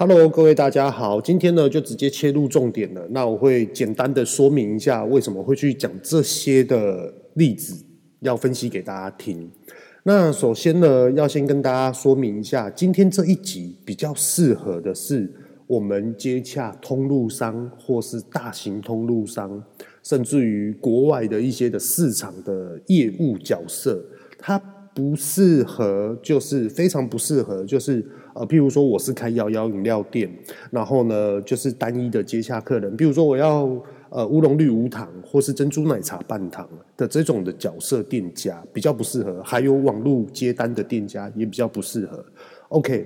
Hello，各位大家好，今天呢就直接切入重点了。那我会简单的说明一下为什么会去讲这些的例子，要分析给大家听。那首先呢，要先跟大家说明一下，今天这一集比较适合的是我们接洽通路商或是大型通路商，甚至于国外的一些的市场的业务角色，它不适合，就是非常不适合，就是。呃，譬如说我是开摇摇饮料店，然后呢，就是单一的接洽客人。比如说我要呃乌龙绿无糖或是珍珠奶茶半糖的这种的角色店家比较不适合，还有网络接单的店家也比较不适合。OK，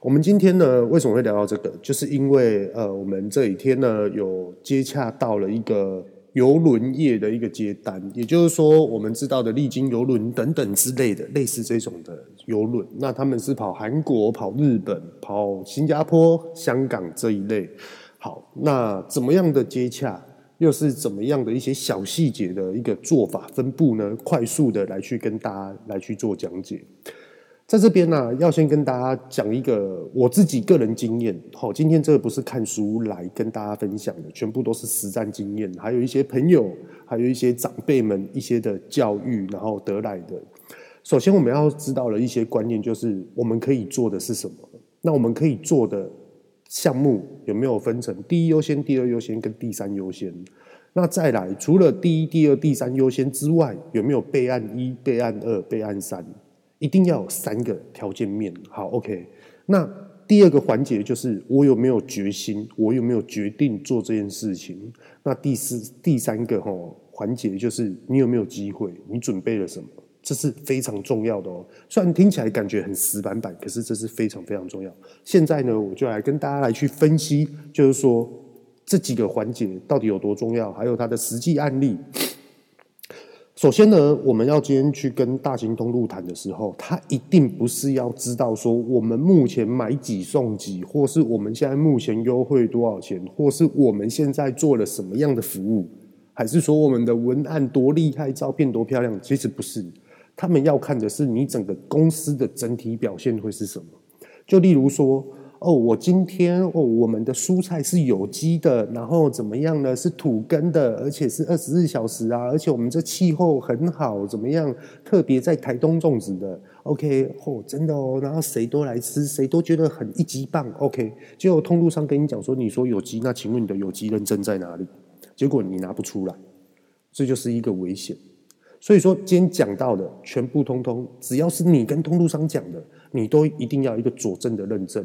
我们今天呢为什么会聊到这个？就是因为呃我们这几天呢有接洽到了一个。邮轮业的一个接单，也就是说，我们知道的丽晶邮轮等等之类的，类似这种的邮轮，那他们是跑韩国、跑日本、跑新加坡、香港这一类。好，那怎么样的接洽，又是怎么样的一些小细节的一个做法分布呢？快速的来去跟大家来去做讲解。在这边呢、要先跟大家讲一个我自己个人经验。好，今天这个不是看书来跟大家分享的，全部都是实战经验，还有一些朋友，还有一些长辈们一些的教育，然后得来的。首先，我们要知道的一些观念，就是我们可以做的是什么。那我们可以做的项目有没有分成第一优先、第二优先跟第三优先？那再来，除了第一、第二、第三优先之外，有没有备案一、备案二、备案三？一定要有三个条件面，好，OK。那第二个环节就是我有没有决心，我有没有决定做这件事情。那第四、第三个齁环节就是你有没有机会，你准备了什么，这是非常重要的哦。虽然听起来感觉很死板板，可是这是非常非常重要。现在呢，我就来跟大家来去分析，就是说这几个环节到底有多重要，还有它的实际案例。首先呢，我们要今天去跟大型通路谈的时候，他一定不是要知道说我们目前买几送几，或是我们现在目前优惠多少钱，或是我们现在做了什么样的服务，还是说我们的文案多厉害，照片多漂亮？其实不是，他们要看的是你整个公司的整体表现会是什么。就例如说。哦，我今天哦，我们的蔬菜是有机的，然后怎么样呢？是土耕的，而且是二十四小时啊，而且我们这气候很好，怎么样？特别在台东种植的，OK，哦，真的哦，然后谁都来吃，谁都觉得很一级棒，OK。结果通路商跟你讲说，你说有机，那请问你的有机认证在哪里？结果你拿不出来，这就是一个危险。所以说，今天讲到的全部通通，只要是你跟通路商讲的，你都一定要一个佐证的认证。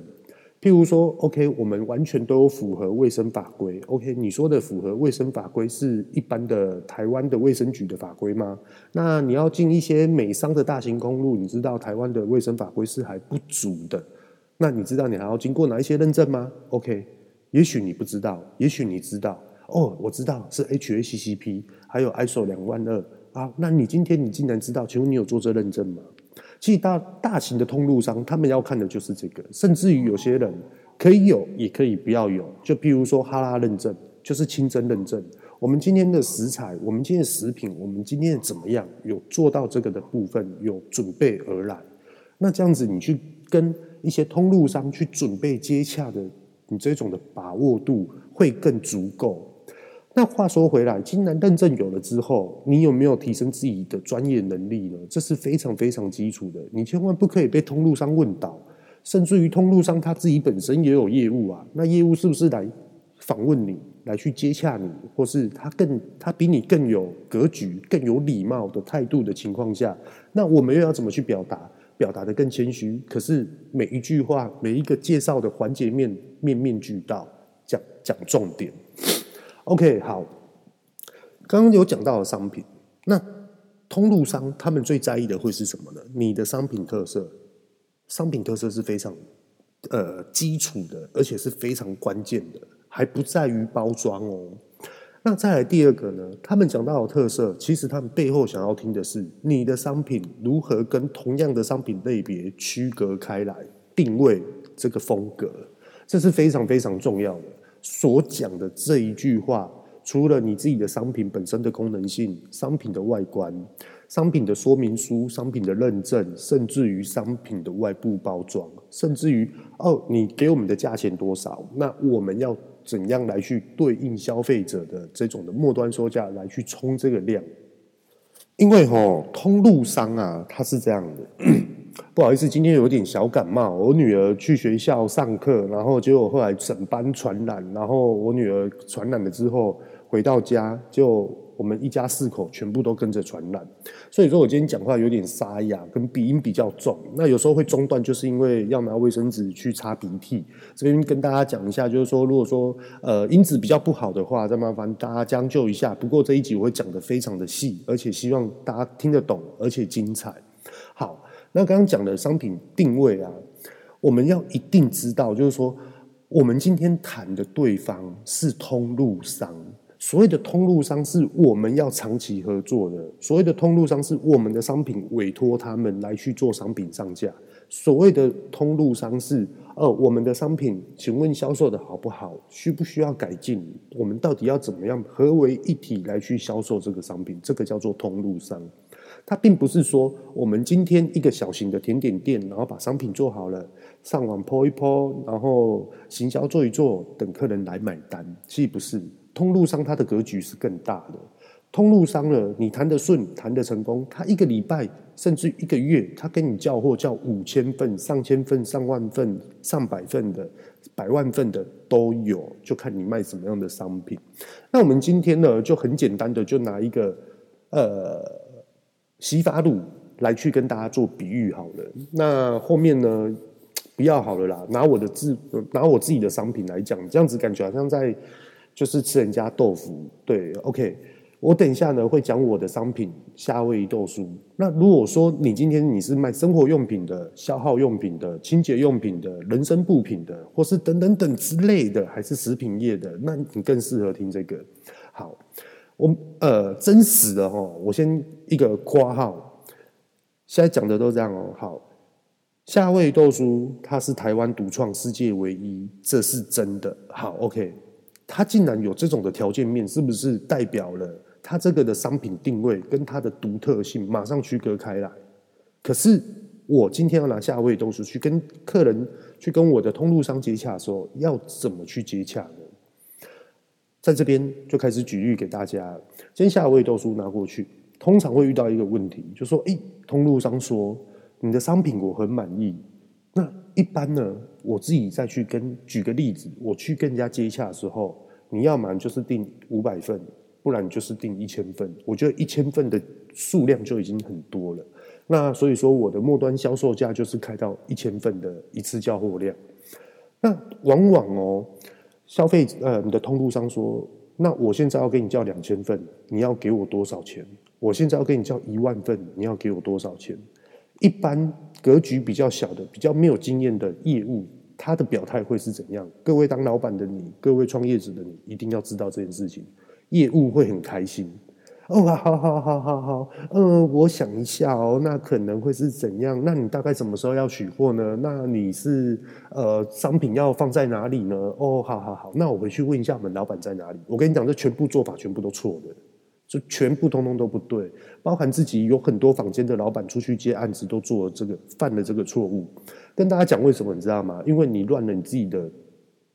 譬如说，OK，我们完全都符合卫生法规。OK，你说的符合卫生法规是一般的台湾的卫生局的法规吗？那你要进一些美商的大型公路，你知道台湾的卫生法规是还不足的。那你知道你还要经过哪一些认证吗？OK，也许你不知道，也许你知道。哦，我知道是 HACCP，还有 ISO 两万二啊。那你今天你竟然知道？请问你有做这认证吗？其实大大型的通路商，他们要看的就是这个，甚至于有些人可以有，也可以不要有。就譬如说哈拉认证，就是清真认证。我们今天的食材，我们今天的食品，我们今天怎么样，有做到这个的部分，有准备而来。那这样子，你去跟一些通路商去准备接洽的，你这种的把握度会更足够。那话说回来，既然认证有了之后，你有没有提升自己的专业能力呢？这是非常非常基础的。你千万不可以被通路商问倒，甚至于通路商他自己本身也有业务啊。那业务是不是来访问你，来去接洽你，或是他更他比你更有格局、更有礼貌的态度的情况下，那我们又要怎么去表达？表达得更谦虚，可是每一句话、每一个介绍的环节面面面俱到，讲讲重点。OK，好，刚刚有讲到的商品，那通路商他们最在意的会是什么呢？你的商品特色，商品特色是非常呃基础的，而且是非常关键的，还不在于包装哦。那再来第二个呢？他们讲到的特色，其实他们背后想要听的是你的商品如何跟同样的商品类别区隔开来，定位这个风格，这是非常非常重要的。所讲的这一句话，除了你自己的商品本身的功能性、商品的外观、商品的说明书、商品的认证，甚至于商品的外部包装，甚至于哦，你给我们的价钱多少？那我们要怎样来去对应消费者的这种的末端售价来去冲这个量？因为吼，通路商啊，它是这样的。不好意思，今天有点小感冒。我女儿去学校上课，然后结果后来整班传染，然后我女儿传染了之后回到家，就我们一家四口全部都跟着传染。所以说我今天讲话有点沙哑，跟鼻音比较重。那有时候会中断，就是因为要拿卫生纸去擦鼻涕。这边跟大家讲一下，就是说如果说呃音质比较不好的话，再麻烦大家将就一下。不过这一集我会讲得非常的细，而且希望大家听得懂，而且精彩。那刚刚讲的商品定位啊，我们要一定知道，就是说，我们今天谈的对方是通路商。所谓的通路商是我们要长期合作的，所谓的通路商是我们的商品委托他们来去做商品上架。所谓的通路商是，呃，我们的商品，请问销售的好不好？需不需要改进？我们到底要怎么样合为一体来去销售这个商品？这个叫做通路商。它并不是说我们今天一个小型的甜点店，然后把商品做好了，上网 po 一 po，然后行销做一做，等客人来买单。其实不是，通路商它的格局是更大的。通路商呢，你谈得顺，谈得成功，他一个礼拜甚至一个月，他跟你叫货叫五千份、上千份、上万份、上百份的、百万份的都有，就看你卖什么样的商品。那我们今天呢，就很简单的就拿一个呃。洗发露来去跟大家做比喻好了，那后面呢，不要好了啦，拿我的自拿我自己的商品来讲，这样子感觉好像在就是吃人家豆腐。对，OK，我等一下呢会讲我的商品夏威夷豆酥。那如果说你今天你是卖生活用品的、消耗用品的、清洁用品的、人身布品的，或是等等等之类的，还是食品业的，那你更适合听这个。好。我呃，真实的哦，我先一个括号，现在讲的都这样哦。好，夏威夷豆酥它是台湾独创，世界唯一，这是真的。好，OK，它竟然有这种的条件面，是不是代表了它这个的商品定位跟它的独特性马上区隔开来？可是我今天要拿夏威夷豆酥去跟客人去跟我的通路商接洽的时候，要怎么去接洽呢？在这边就开始举例给大家。今天夏威夷豆酥拿过去，通常会遇到一个问题，就说：“诶，通路商说你的商品我很满意。”那一般呢，我自己再去跟举个例子，我去跟人家接洽的时候，你要么就是订五百份，不然就是订一千份。我觉得一千份的数量就已经很多了。那所以说，我的末端销售价就是开到一千份的一次交货量。那往往哦。消费呃，你的通路商说，那我现在要给你叫两千份，你要给我多少钱？我现在要给你叫一万份，你要给我多少钱？一般格局比较小的、比较没有经验的业务，他的表态会是怎样？各位当老板的你，各位创业者的你，一定要知道这件事情，业务会很开心。哦，好好好好好，嗯，我想一下哦，那可能会是怎样？那你大概什么时候要取货呢？那你是呃，商品要放在哪里呢？哦，好好好，那我回去问一下我们老板在哪里。我跟你讲，这全部做法全部都错的，就全部通通都不对，包含自己有很多坊间的老板出去接案子都做了这个，犯了这个错误。跟大家讲为什么，你知道吗？因为你乱了你自己的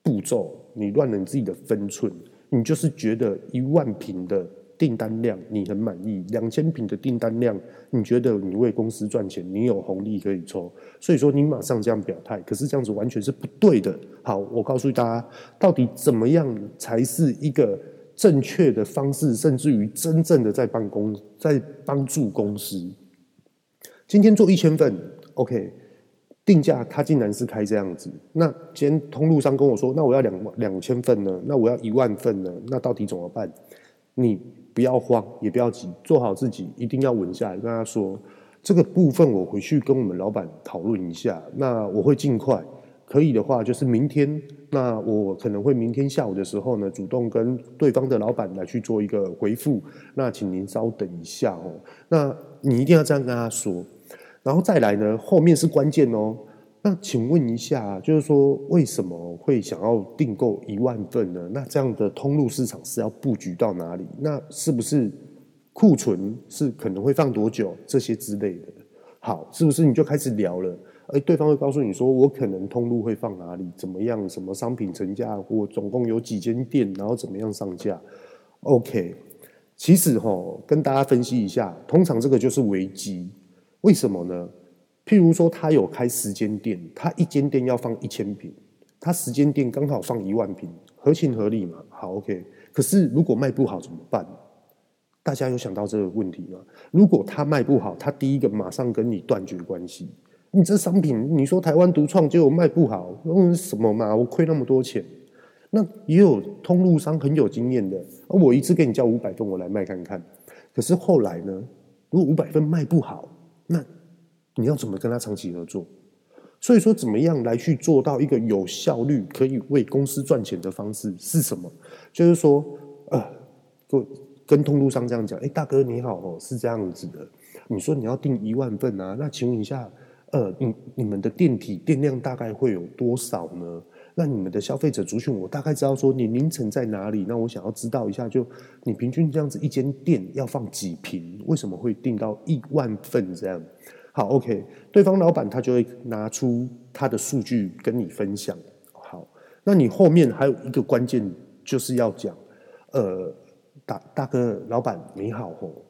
步骤，你乱了你自己的分寸，你就是觉得一万平的。订单量你很满意，两千坪的订单量，你觉得你为公司赚钱，你有红利可以抽，所以说你马上这样表态，可是这样子完全是不对的。好，我告诉大家，到底怎么样才是一个正确的方式，甚至于真正的在帮公，在帮助公司。今天做一千份，OK，定价他竟然是开这样子，那今天通路商跟我说，那我要两两千份呢，那我要一万份呢，那到底怎么办？你。不要慌，也不要急，做好自己，一定要稳下来。跟他说，这个部分我回去跟我们老板讨论一下。那我会尽快，可以的话就是明天。那我可能会明天下午的时候呢，主动跟对方的老板来去做一个回复。那请您稍等一下哦。那你一定要这样跟他说，然后再来呢，后面是关键哦。那请问一下，就是说为什么会想要订购一万份呢？那这样的通路市场是要布局到哪里？那是不是库存是可能会放多久？这些之类的，好，是不是你就开始聊了？哎，对方会告诉你说，我可能通路会放哪里？怎么样？什么商品成价？我总共有几间店？然后怎么样上架？OK，其实哈，跟大家分析一下，通常这个就是危机。为什么呢？譬如说，他有开十间店，他一间店要放一千瓶，他十间店刚好放一万瓶，合情合理嘛？好，OK。可是如果卖不好怎么办？大家有想到这个问题吗？如果他卖不好，他第一个马上跟你断绝关系。你这商品，你说台湾独创，结果卖不好，嗯，什么嘛？我亏那么多钱。那也有通路商很有经验的，我一次给你交五百份，我来卖看看。可是后来呢？如果五百份卖不好，那你要怎么跟他长期合作？所以说，怎么样来去做到一个有效率、可以为公司赚钱的方式是什么？就是说，呃，跟跟通路商这样讲，哎，大哥你好哦，是这样子的。你说你要订一万份啊？那请问一下，呃，你你们的电体电量大概会有多少呢？那你们的消费者族群，我大概知道说你凌晨在哪里。那我想要知道一下，就你平均这样子一间店要放几瓶？为什么会订到一万份这样？好，OK，对方老板他就会拿出他的数据跟你分享。好，那你后面还有一个关键就是要讲，呃，大大哥老板你好吼。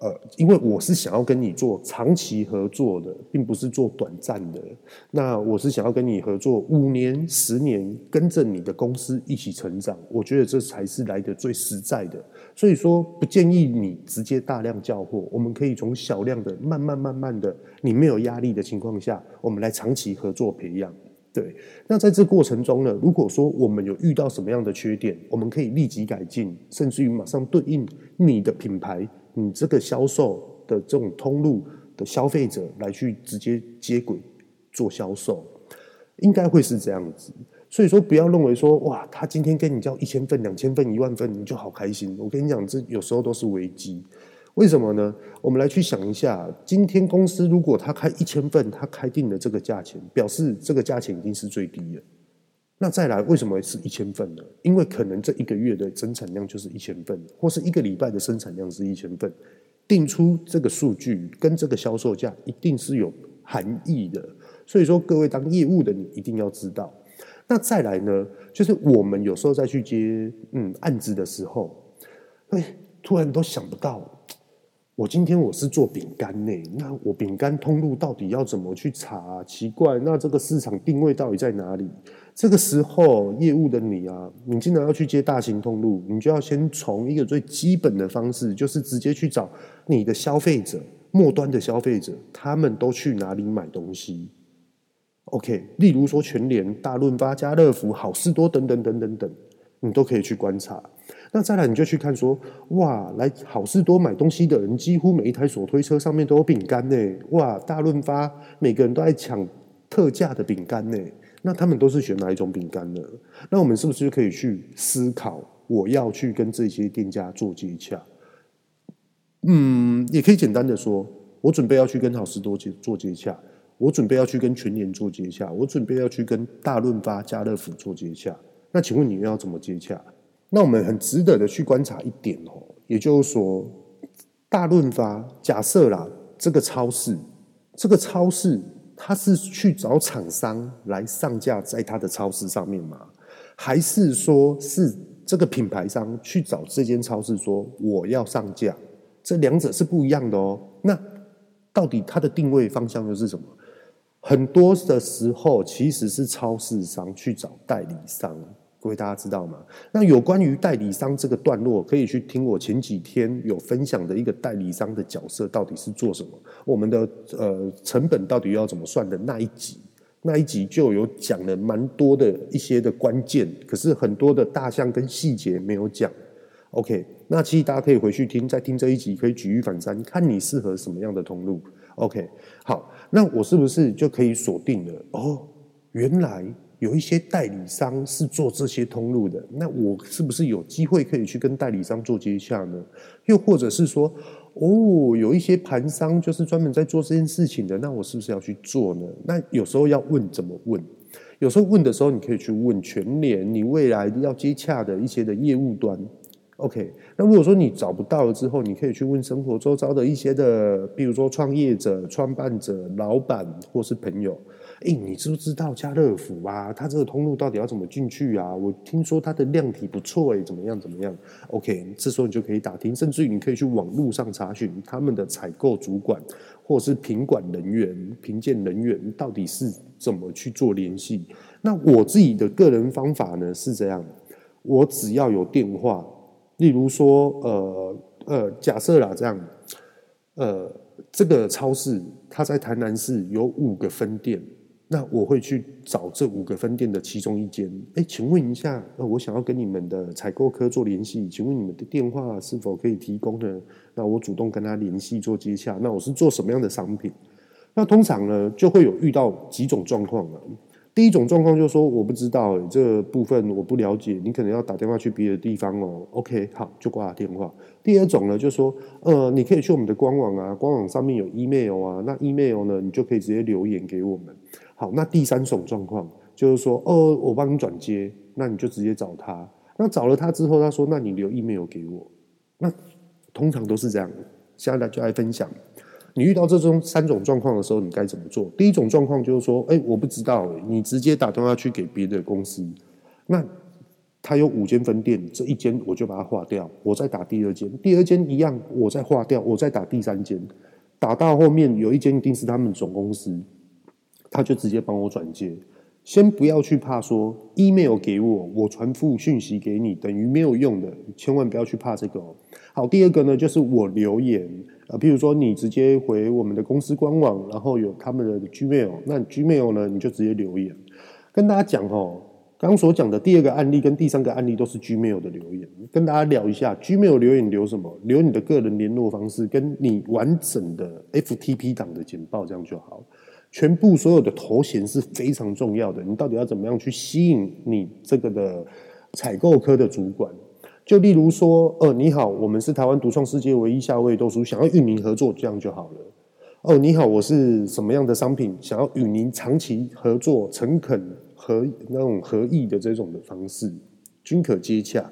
呃，因为我是想要跟你做长期合作的，并不是做短暂的。那我是想要跟你合作五年、十年，跟着你的公司一起成长。我觉得这才是来的最实在的。所以说，不建议你直接大量交货，我们可以从小量的，慢慢慢慢的，你没有压力的情况下，我们来长期合作培养。对，那在这过程中呢，如果说我们有遇到什么样的缺点，我们可以立即改进，甚至于马上对应你的品牌。你这个销售的这种通路的消费者来去直接接轨做销售，应该会是这样子。所以说，不要认为说哇，他今天跟你交一千份、两千份、一万份，你就好开心。我跟你讲，这有时候都是危机。为什么呢？我们来去想一下，今天公司如果他开一千份，他开定了这个价钱，表示这个价钱已经是最低了。那再来，为什么是一千份呢？因为可能这一个月的生产量就是一千份，或是一个礼拜的生产量是一千份，定出这个数据跟这个销售价一定是有含义的。所以说，各位当业务的你一定要知道。那再来呢，就是我们有时候再去接嗯案子的时候，哎，突然都想不到。我今天我是做饼干呢，那我饼干通路到底要怎么去查？奇怪，那这个市场定位到底在哪里？这个时候，业务的你啊，你既然要去接大型通路，你就要先从一个最基本的方式，就是直接去找你的消费者，末端的消费者，他们都去哪里买东西？OK，例如说全联、大润发、家乐福、好事多等等等等等，你都可以去观察。那再来，你就去看说，哇，来好事多买东西的人，几乎每一台手推车上面都有饼干呢。哇，大润发每个人都在抢特价的饼干呢。那他们都是选哪一种饼干呢？那我们是不是就可以去思考，我要去跟这些店家做接洽？嗯，也可以简单的说，我准备要去跟好市多接做接洽，我准备要去跟全年做接洽，我准备要去跟大润发、家乐福做接洽。那请问你要怎么接洽？那我们很值得的去观察一点哦，也就是说，大润发假设啦，这个超市，这个超市，他是去找厂商来上架在他的超市上面吗？还是说是这个品牌商去找这间超市说我要上架？这两者是不一样的哦。那到底它的定位方向又是什么？很多的时候其实是超市商去找代理商。各位大家知道吗？那有关于代理商这个段落，可以去听我前几天有分享的一个代理商的角色到底是做什么，我们的呃成本到底要怎么算的那一集，那一集就有讲了蛮多的一些的关键，可是很多的大项跟细节没有讲。OK，那其实大家可以回去听，再听这一集，可以举一反三，看你适合什么样的通路。OK，好，那我是不是就可以锁定了？哦，原来。有一些代理商是做这些通路的，那我是不是有机会可以去跟代理商做接洽呢？又或者是说，哦，有一些盘商就是专门在做这件事情的，那我是不是要去做呢？那有时候要问怎么问？有时候问的时候，你可以去问全联，你未来要接洽的一些的业务端。OK，那如果说你找不到了之后，你可以去问生活周遭的一些的，比如说创业者、创办者、老板或是朋友。哎，你知不知道家乐福啊？它这个通路到底要怎么进去啊？我听说它的量体不错，哎，怎么样怎么样？OK，这时候你就可以打听，甚至于你可以去网络上查询他们的采购主管或者是品管人员、评鉴人员到底是怎么去做联系。那我自己的个人方法呢是这样，我只要有电话，例如说，呃呃，假设啦这样，呃，这个超市它在台南市有五个分店。那我会去找这五个分店的其中一间，哎，请问一下，呃，我想要跟你们的采购科做联系，请问你们的电话是否可以提供呢？那我主动跟他联系做接洽。那我是做什么样的商品？那通常呢，就会有遇到几种状况啊。第一种状况就是说，我不知道这部分我不了解，你可能要打电话去别的地方哦。OK，好，就挂了电话。第二种呢，就是说，呃，你可以去我们的官网啊，官网上面有 email 啊，那 email 呢，你就可以直接留言给我们。好，那第三种状况就是说，哦，我帮你转接，那你就直接找他。那找了他之后，他说，那你留 email 给我。那通常都是这样。现在就来分享，你遇到这种三种状况的时候，你该怎么做？第一种状况就是说，哎，我不知道，你直接打电话去给别的公司。那他有五间分店，这一间我就把它划掉，我再打第二间，第二间一样，我再划掉，我再打第三间，打到后面有一间一定是他们总公司。他就直接帮我转接，先不要去怕说 email 给我，我传付讯息给你等于没有用的，千万不要去怕这个哦。好，第二个呢，就是我留言，呃，譬如说你直接回我们的公司官网，然后有他们的 Gmail，那 Gmail 呢，你就直接留言。跟大家讲哦，刚刚所讲的第二个案例跟第三个案例都是 Gmail 的留言，跟大家聊一下 Gmail 留言留什么？留你的个人联络方式，跟你完整的 FTP 档的简报，这样就好。全部所有的头衔是非常重要的，你到底要怎么样去吸引你这个的采购科的主管？就例如说，呃，你好，我们是台湾独创世界唯一夏威夷豆酥，想要与您合作，这样就好了。哦，你好，我是什么样的商品，想要与您长期合作，诚恳合那种合意的这种的方式，均可接洽，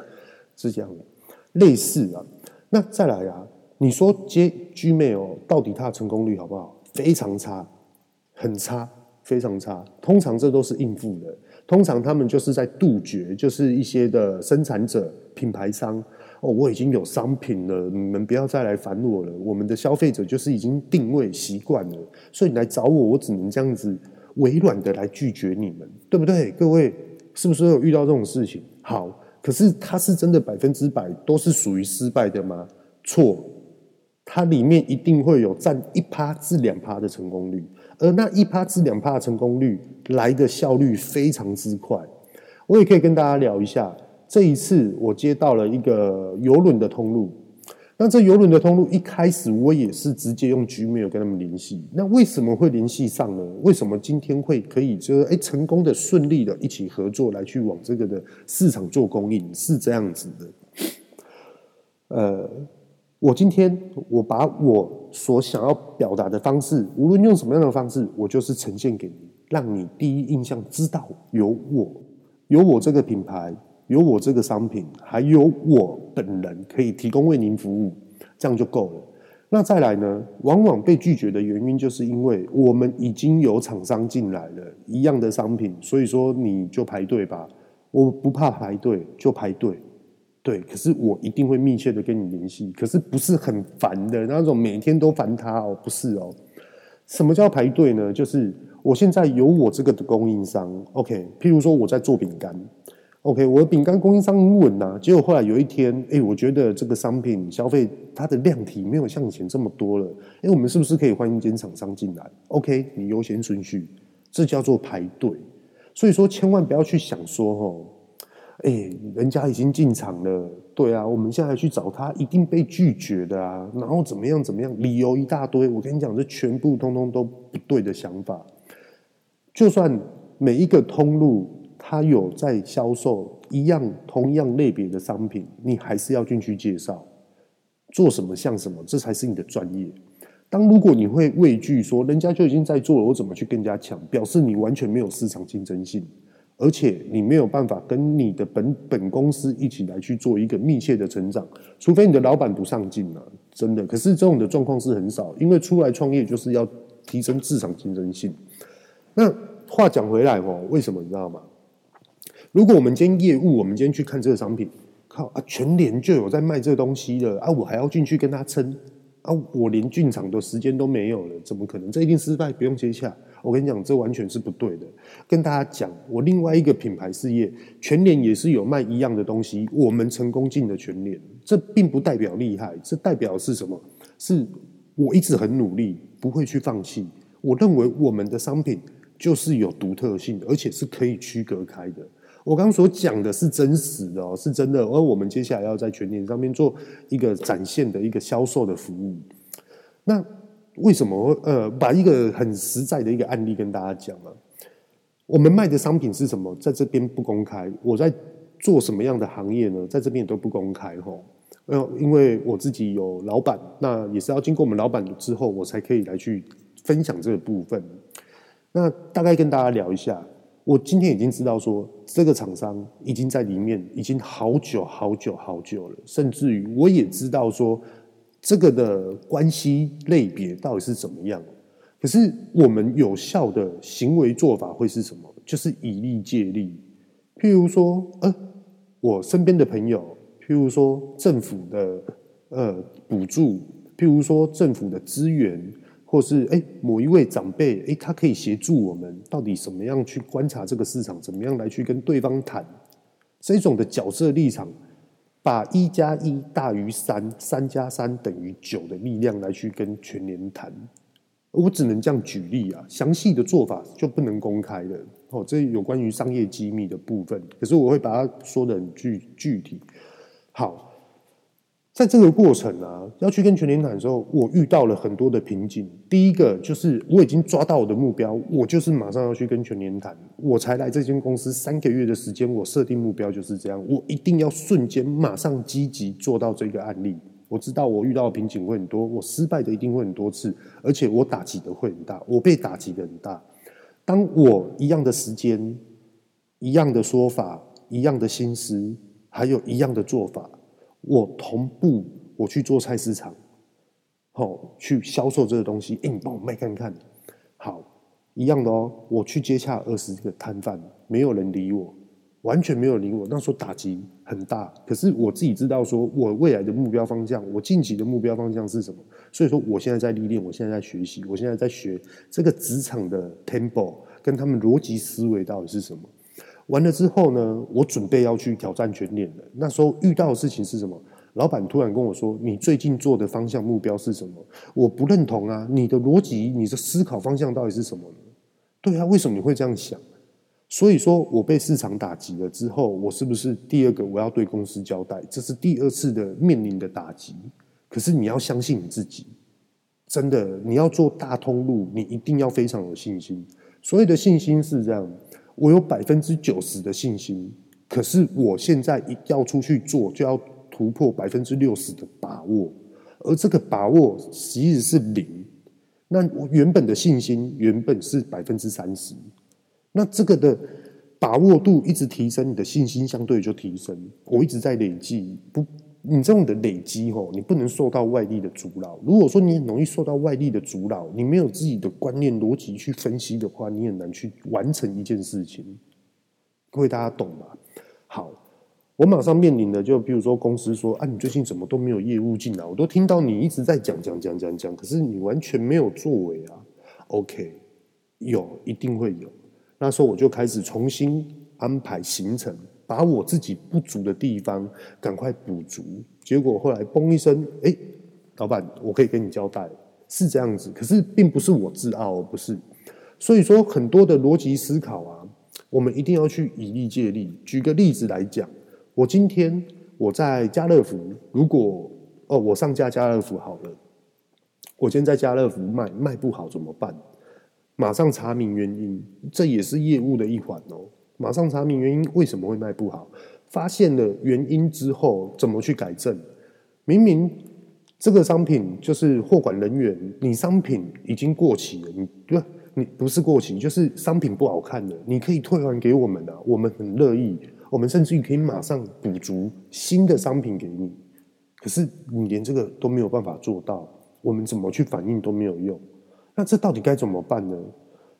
是这样的，类似啊。那再来啊，你说接 Gmail 到底它的成功率好不好？非常差。很差，非常差。通常这都是应付的。通常他们就是在杜绝，就是一些的生产者、品牌商。哦，我已经有商品了，你们不要再来烦我了。我们的消费者就是已经定位习惯了，所以你来找我，我只能这样子委婉的来拒绝你们，对不对？各位是不是有遇到这种事情？好，可是它是真的百分之百都是属于失败的吗？错，它里面一定会有占一趴至两趴的成功率。而那一趴至两趴的成功率来的效率非常之快，我也可以跟大家聊一下。这一次我接到了一个邮轮的通路，那这邮轮的通路一开始我也是直接用 Gmail 跟他们联系。那为什么会联系上呢？为什么今天会可以就是哎成功的顺利的一起合作来去往这个的市场做供应？是这样子的，呃。我今天我把我所想要表达的方式，无论用什么样的方式，我就是呈现给你，让你第一印象知道有我，有我这个品牌，有我这个商品，还有我本人可以提供为您服务，这样就够了。那再来呢？往往被拒绝的原因，就是因为我们已经有厂商进来了一样的商品，所以说你就排队吧。我不怕排队，就排队。对，可是我一定会密切的跟你联系，可是不是很烦的那种，每天都烦他哦，不是哦。什么叫排队呢？就是我现在有我这个的供应商，OK，譬如说我在做饼干，OK，我的饼干供应商很稳呐，结果后来有一天，哎，我觉得这个商品消费它的量体没有像以前这么多了，哎，我们是不是可以换一间厂商进来？OK，你优先顺序，这叫做排队。所以说，千万不要去想说哦。哎、人家已经进场了，对啊，我们现在去找他，一定被拒绝的啊。然后怎么样怎么样，理由一大堆。我跟你讲，这全部通通都不对的想法。就算每一个通路他有在销售一样同样类别的商品，你还是要进去介绍。做什么像什么，这才是你的专业。当如果你会畏惧说人家就已经在做了，我怎么去跟人家抢？表示你完全没有市场竞争性，而且你没有办法跟你的本本公司一起来去做一个密切的成长，除非你的老板不上进了，真的。可是这种的状况是很少，因为出来创业就是要提升市场竞争性。那话讲回来哦，为什么你知道吗？如果我们今天业务，我们今天去看这个商品，靠啊，全联就有在卖这个东西的啊，我还要进去跟他撑。啊！我连进场的时间都没有了，怎么可能？这一定失败，不用接洽。我跟你讲，这完全是不对的。跟大家讲，我另外一个品牌事业，全联也是有卖一样的东西，我们成功进了全联，这并不代表厉害，这代表是什么？是我一直很努力，不会去放弃。我认为我们的商品就是有独特性，而且是可以区隔开的。我刚刚所讲的是真实的哦，是真的。而我们接下来要在全年上面做一个展现的一个销售的服务。那为什么呃，把一个很实在的一个案例跟大家讲啊？我们卖的商品是什么？在这边不公开。我在做什么样的行业呢？在这边也都不公开吼。呃，因为我自己有老板，那也是要经过我们老板之后，我才可以来去分享这个部分。那大概跟大家聊一下。我今天已经知道说，这个厂商已经在里面已经好久好久好久了，甚至于我也知道说，这个的关系类别到底是怎么样。可是我们有效的行为做法会是什么？就是以利借利。譬如说，呃，我身边的朋友，譬如说政府的呃补助，譬如说政府的资源。或是哎，某一位长辈哎，他可以协助我们，到底怎么样去观察这个市场，怎么样来去跟对方谈这种的角色立场，把一加一大于三，三加三等于九的力量来去跟全联谈。我只能这样举例啊，详细的做法就不能公开了哦，这有关于商业机密的部分。可是我会把它说得很具具体。好。在这个过程啊，要去跟全联谈的时候，我遇到了很多的瓶颈。第一个就是我已经抓到我的目标，我就是马上要去跟全联谈。我才来这间公司三个月的时间，我设定目标就是这样，我一定要瞬间马上积极做到这个案例。我知道我遇到的瓶颈会很多，我失败的一定会很多次，而且我打击的会很大，我被打击的很大。当我一样的时间、一样的说法、一样的心思，还有一样的做法。我同步我去做菜市场，好去销售这个东西。哎，你帮我卖看看。好，一样的哦。我去接洽二十个摊贩，没有人理我，完全没有理我。那时候打击很大。可是我自己知道，说我未来的目标方向，我近期的目标方向是什么？所以说，我现在在历练，我现在在学习，我现在在学这个职场的 tempo 跟他们逻辑思维到底是什么。完了之后呢，我准备要去挑战全联了。那时候遇到的事情是什么？老板突然跟我说：“你最近做的方向目标是什么？”我不认同啊！你的逻辑、你的思考方向到底是什么呢？对啊，为什么你会这样想？所以说我被市场打击了之后，我是不是第二个我要对公司交代？这是第二次的面临的打击。可是你要相信你自己，真的，你要做大通路，你一定要非常有信心。所谓的信心是这样。我有百分之九十的信心，可是我现在一要出去做，就要突破百分之六十的把握，而这个把握其实是零。那我原本的信心原本是百分之三十，那这个的把握度一直提升，你的信心相对就提升。我一直在累积不。你这种的累积吼，你不能受到外力的阻挠。如果说你很容易受到外力的阻挠，你没有自己的观念逻辑去分析的话，你很难去完成一件事情。各位大家懂吗？好，我马上面临的就比如说公司说啊，你最近怎么都没有业务进来？我都听到你一直在讲讲讲讲讲，可是你完全没有作为啊。OK，有一定会有。那时候我就开始重新安排行程。把我自己不足的地方赶快补足，结果后来嘣一声，哎，老板，我可以跟你交代，是这样子。可是并不是我自傲，不是。所以说，很多的逻辑思考啊，我们一定要去以力借力。举个例子来讲，我今天我在家乐福，如果哦，我上架家乐福好了，我今天在家乐福卖卖不好怎么办？马上查明原因，这也是业务的一环哦。马上查明原因，为什么会卖不好？发现了原因之后，怎么去改正？明明这个商品就是货管人员，你商品已经过期了，你不，你不是过期，就是商品不好看了，你可以退还给我们啊，我们很乐意，我们甚至于可以马上补足新的商品给你。可是你连这个都没有办法做到，我们怎么去反应都没有用。那这到底该怎么办呢？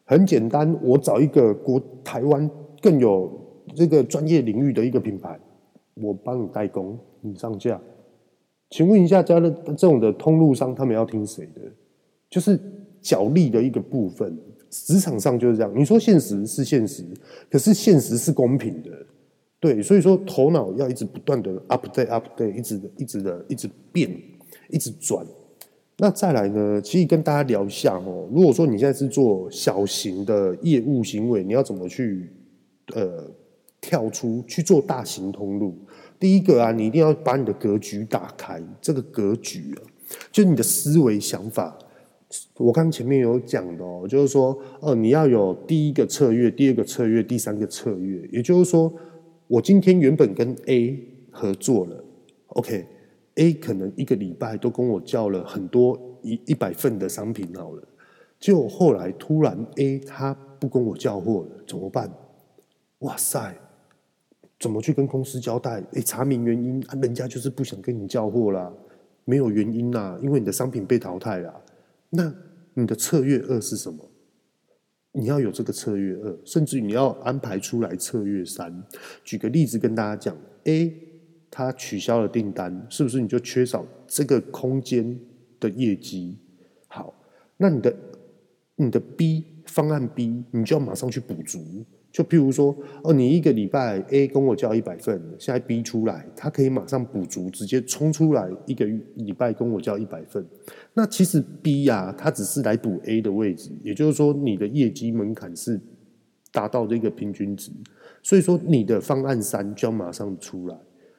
很简单，我找一个国台湾更有这个专业领域的一个品牌，我帮你代工，你上架。请问一下，加了这种的通路商，他们要听谁的？就是角力的一个部分。职场上就是这样。你说现实是现实，可是现实是公平的，对。所以说，头脑要一直不断的 update update，一直的一直的一直变，一直转。那再来呢？其实跟大家聊一下哦。如果说你现在是做小型的业务行为，你要怎么去呃跳出去做大型通路？第一个啊，你一定要把你的格局打开。这个格局啊，就你的思维想法。我刚前面有讲的哦，就是说，呃，你要有第一个策略、第二个策略、第三个策略。也就是说，我今天原本跟 A 合作了，OK，A 可能一个礼拜都跟我叫了很多一一百份的商品好了，就后来突然 A 他不跟我叫货了，怎么办？哇塞！怎么去跟公司交代？哎，查明原因啊，人家就是不想跟你交货啦，没有原因啦，因为你的商品被淘汰了。那你的策略二是什么？你要有这个策略二，甚至你要安排出来策略三。举个例子跟大家讲，A 他取消了订单，是不是你就缺少这个空间的业绩？好，那你的你的 B 方案 B，你就要马上去补足。就譬如说，哦，你一个礼拜 A 跟我交一百份，现在 B 出来，他可以马上补足，直接冲出来一个礼拜跟我交一百份。那其实 B 呀、啊，他只是来补 A 的位置，也就是说，你的业绩门槛是达到这个平均值，所以说你的方案三就要马上出来，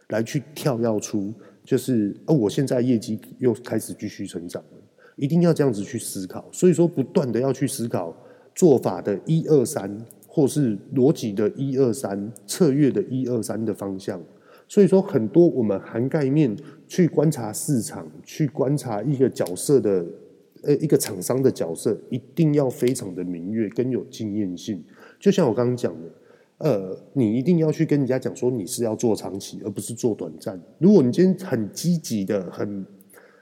来去跳跃出，就是哦，我现在业绩又开始继续成长了，一定要这样子去思考。所以说，不断的要去思考做法的一二三。或是逻辑的一二三，策略的一二三的方向，所以说很多我们涵盖面去观察市场，去观察一个角色的，呃，一个厂商的角色，一定要非常的明确跟有经验性。就像我刚刚讲的，呃，你一定要去跟人家讲说你是要做长期，而不是做短暂。如果你今天很积极的、很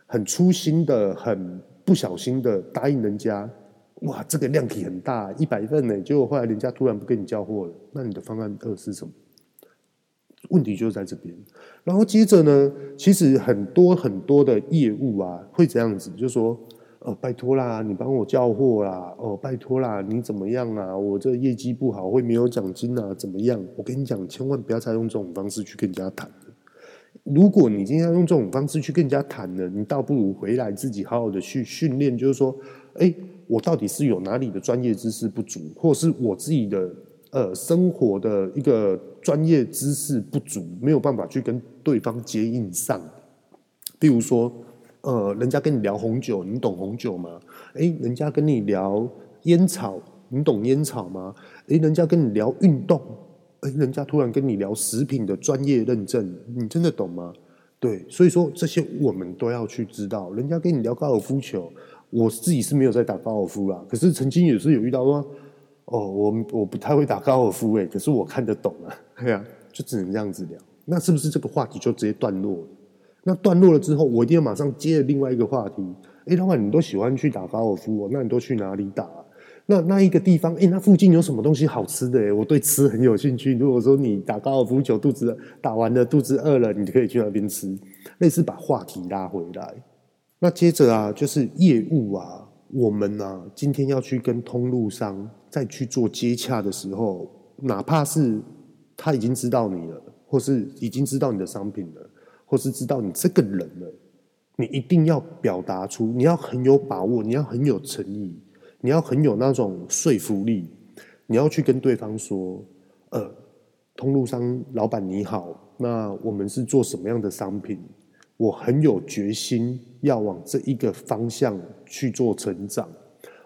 很粗心的、很不小心的答应人家。哇，这个量体很大，一百份呢，结果后来人家突然不跟你交货了，那你的方案二是什么？问题就在这边。然后接着呢，其实很多很多的业务啊，会这样子，就说，呃，拜托啦，你帮我交货啦，哦，拜托啦，你怎么样啊？我这业绩不好，会没有奖金啊？怎么样？我跟你讲，千万不要再用这种方式去跟人家谈。如果你今天要用这种方式去跟人家谈呢，你倒不如回来自己好好的去训练，就是说，哎。我到底是有哪里的专业知识不足，或是我自己的呃生活的一个专业知识不足，没有办法去跟对方接应上。比如说，呃，人家跟你聊红酒，你懂红酒吗？诶，人家跟你聊烟草，你懂烟草吗？诶，人家跟你聊运动，诶，人家突然跟你聊食品的专业认证，你真的懂吗？对，所以说这些我们都要去知道。人家跟你聊高尔夫球。我自己是没有在打高尔夫啦，可是曾经也是有遇到说，哦，我我不太会打高尔夫诶，可是我看得懂啊，对啊，就只能这样子聊。那是不是这个话题就直接断落了？那断落了之后，我一定要马上接另外一个话题。诶，老板，你都喜欢去打高尔夫哦，那你都去哪里打啊？那那一个地方，诶，那附近有什么东西好吃的？诶，我对吃很有兴趣。如果说你打高尔夫球，肚子打完了，肚子饿了，你可以去那边吃。类似把话题拉回来。那接着啊，就是业务啊，我们呢、啊，今天要去跟通路商再去做接洽的时候，哪怕是他已经知道你了，或是已经知道你的商品了，或是知道你这个人了，你一定要表达出，你要很有把握，你要很有诚意，你要很有那种说服力，你要去跟对方说，呃，通路商老板你好，那我们是做什么样的商品？我很有决心要往这一个方向去做成长。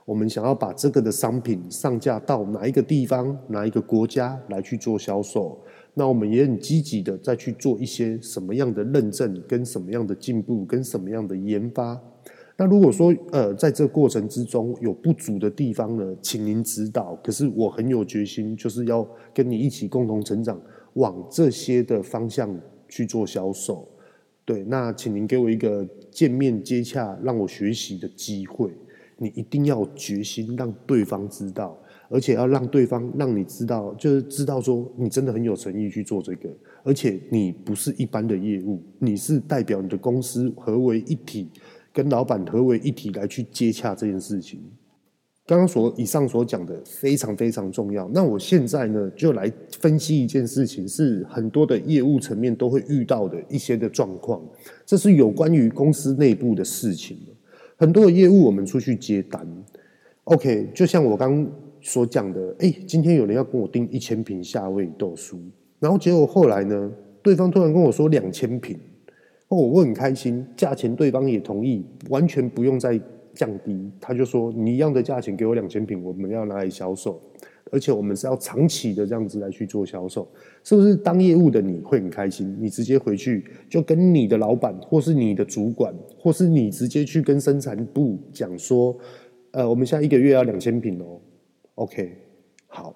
我们想要把这个的商品上架到哪一个地方、哪一个国家来去做销售。那我们也很积极的再去做一些什么样的认证，跟什么样的进步，跟什么样的研发。那如果说呃，在这过程之中有不足的地方呢，请您指导。可是我很有决心，就是要跟你一起共同成长，往这些的方向去做销售。对，那请您给我一个见面接洽，让我学习的机会。你一定要决心，让对方知道。而且要让对方让你知道，就是知道说你真的很有诚意去做这个，而且你不是一般的业务，你是代表你的公司合为一体，跟老板合为一体来去接洽这件事情。刚刚所以上所讲的非常非常重要。那我现在呢，就来分析一件事情，是很多的业务层面都会遇到的一些的状况，这是有关于公司内部的事情。很多的业务我们出去接单，OK，就像我刚。所讲的，哎，今天有人要跟我订一千瓶夏威夷豆酥，然后结果后来呢，对方突然跟我说两千瓶，哦，我很开心，价钱对方也同意，完全不用再降低，他就说你一样的价钱给我两千瓶，我们要拿来销售，而且我们是要长期的这样子来去做销售，是不是？当业务的你会很开心，你直接回去就跟你的老板，或是你的主管，或是你直接去跟生产部讲说，呃，我们现在一个月要两千瓶哦。OK，好，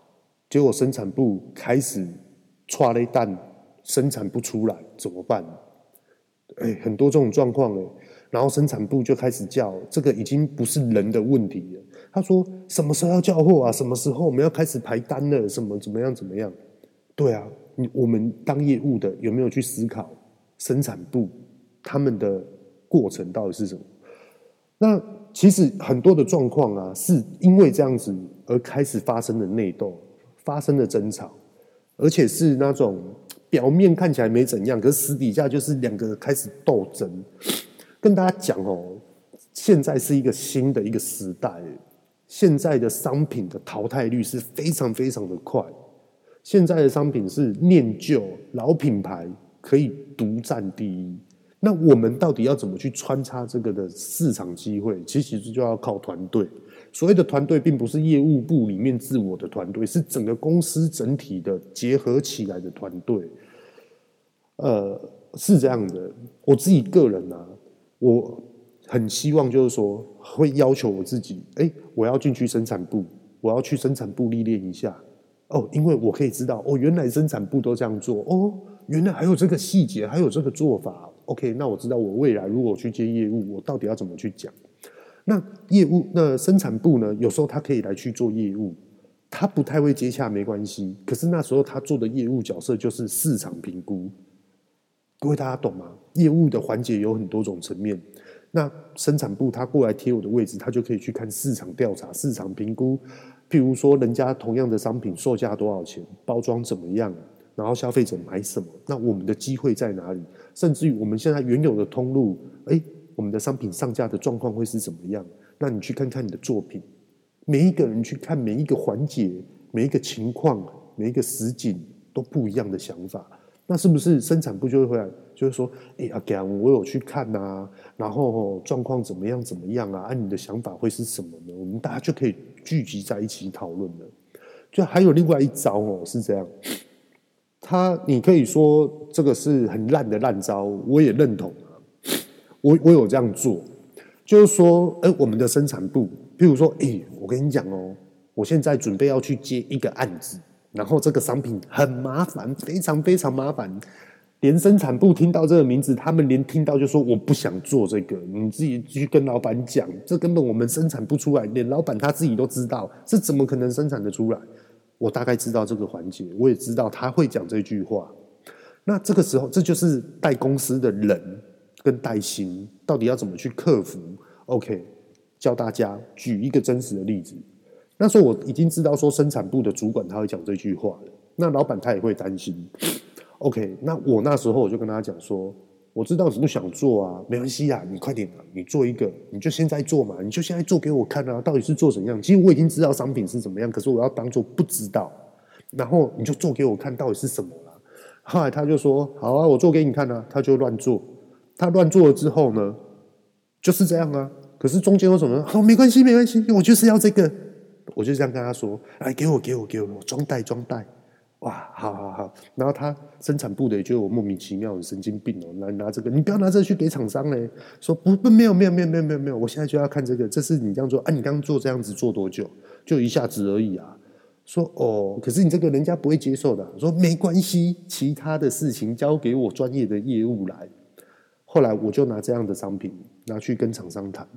结果生产部开始剉咧等，生产不出来怎么办？哎，很多这种状况哎，然后生产部就开始叫，这个已经不是人的问题了。他说什么时候要交货啊？什么时候我们要开始排单了？什么怎么样怎么样？对啊，你我们当业务的有没有去思考生产部他们的过程到底是什么？那其实很多的状况啊，是因为这样子而开始发生的内斗，发生的争吵，而且是那种表面看起来没怎样，可是私底下就是两个开始斗争。跟大家讲哦，现在是一个新的一个时代，现在的商品的淘汰率是非常非常的快，现在的商品是念旧老品牌可以独占第一。那我们到底要怎么去穿插这个的市场机会？其实就要靠团队。所谓的团队，并不是业务部里面自我的团队，是整个公司整体的结合起来的团队。呃，是这样的。我自己个人啊，我很希望就是说，会要求我自己，哎，我要进去生产部，我要去生产部历练一下。哦，因为我可以知道，哦，原来生产部都这样做。哦，原来还有这个细节，还有这个做法。OK，那我知道我未来如果去接业务，我到底要怎么去讲？那业务那生产部呢？有时候他可以来去做业务，他不太会接洽没关系。可是那时候他做的业务角色就是市场评估。各位大家懂吗？业务的环节有很多种层面。那生产部他过来贴我的位置，他就可以去看市场调查、市场评估。譬如说，人家同样的商品售价多少钱，包装怎么样？然后消费者买什么？那我们的机会在哪里？甚至于我们现在原有的通路，哎，我们的商品上架的状况会是怎么样？那你去看看你的作品，每一个人去看每一个环节、每一个情况、每一个实景都不一样的想法，那是不是生产部就会回来，就会说，哎，阿强，我有去看呐、啊，然后、哦、状况怎么样怎么样啊？按、你的想法会是什么呢？我们大家就可以聚集在一起讨论了。就还有另外一招哦，是这样。他，你可以说这个是很烂的烂招，我也认同啊。我我有这样做，就是说，哎，我们的生产部，譬如说，哎，我跟你讲哦，我现在准备要去接一个案子，然后这个商品很麻烦，非常非常麻烦，连生产部听到这个名字，他们连听到就说我不想做这个，你自己去跟老板讲，这根本我们生产不出来，连老板他自己都知道，这怎么可能生产得出来？我大概知道这个环节，我也知道他会讲这句话。那这个时候，这就是带公司的人跟带薪，到底要怎么去克服？OK，教大家举一个真实的例子。那时候我已经知道说生产部的主管他会讲这句话了，那老板他也会担心。OK，那我那时候我就跟他讲说。我知道你不想做啊，没关系啊，你快点啊，你做一个，你就现在做嘛，你就现在做给我看啊，到底是做怎样？其实我已经知道商品是怎么样，可是我要当做不知道，然后你就做给我看到底是什么了。后来他就说：“好啊，我做给你看啊。”他就乱做，他乱做了之后呢，就是这样啊。可是中间有什么？好，没关系，没关系，我就是要这个，我就这样跟他说：“来，给我，给我，给我，装袋，装袋。”哇，好好好。然后他生产部的也觉得我莫名其妙，很神经病哦，拿拿这个，你不要拿这个去给厂商嘞。说不不，没有没有没有没有没有没有，我现在就要看这个，这是你这样做啊？你刚刚做这样子做多久？就一下子而已啊。说哦，可是你这个人家不会接受的。说没关系，其他的事情交给我专业的业务来。后来我就拿这样的商品拿去跟厂商谈，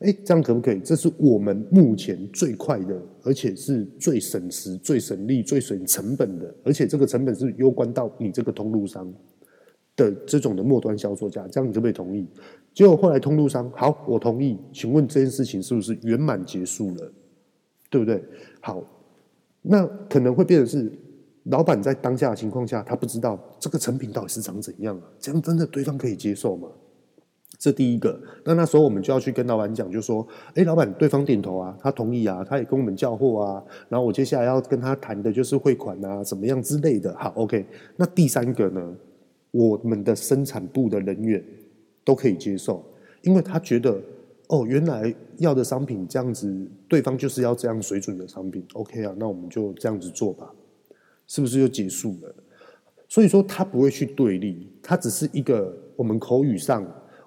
哎，这样可不可以？这是我们目前最快的，而且是最省时、最省力、最省成本的，而且这个成本是攸关到你这个通路商的这种的末端销售价，这样你可不可以同意？结果后来通路商好，我同意。请问这件事情是不是圆满结束了？对不对？好，那可能会变成是。老板在当下的情况下，他不知道这个成品到底是长怎样啊？这样真的对方可以接受吗？这第一个。那那时候我们就要去跟老板讲，就说：哎，老板，对方点头啊，他同意啊，他也跟我们交货啊。然后我接下来要跟他谈的就是汇款啊，怎么样之类的。好，OK。那第三个呢？我们的生产部的人员都可以接受，因为他觉得哦，原来要的商品这样子，对方就是要这样水准的商品。OK 啊，那我们就这样子做吧。是不是就结束了？所以说他不会去对立，他只是一个我们口语上、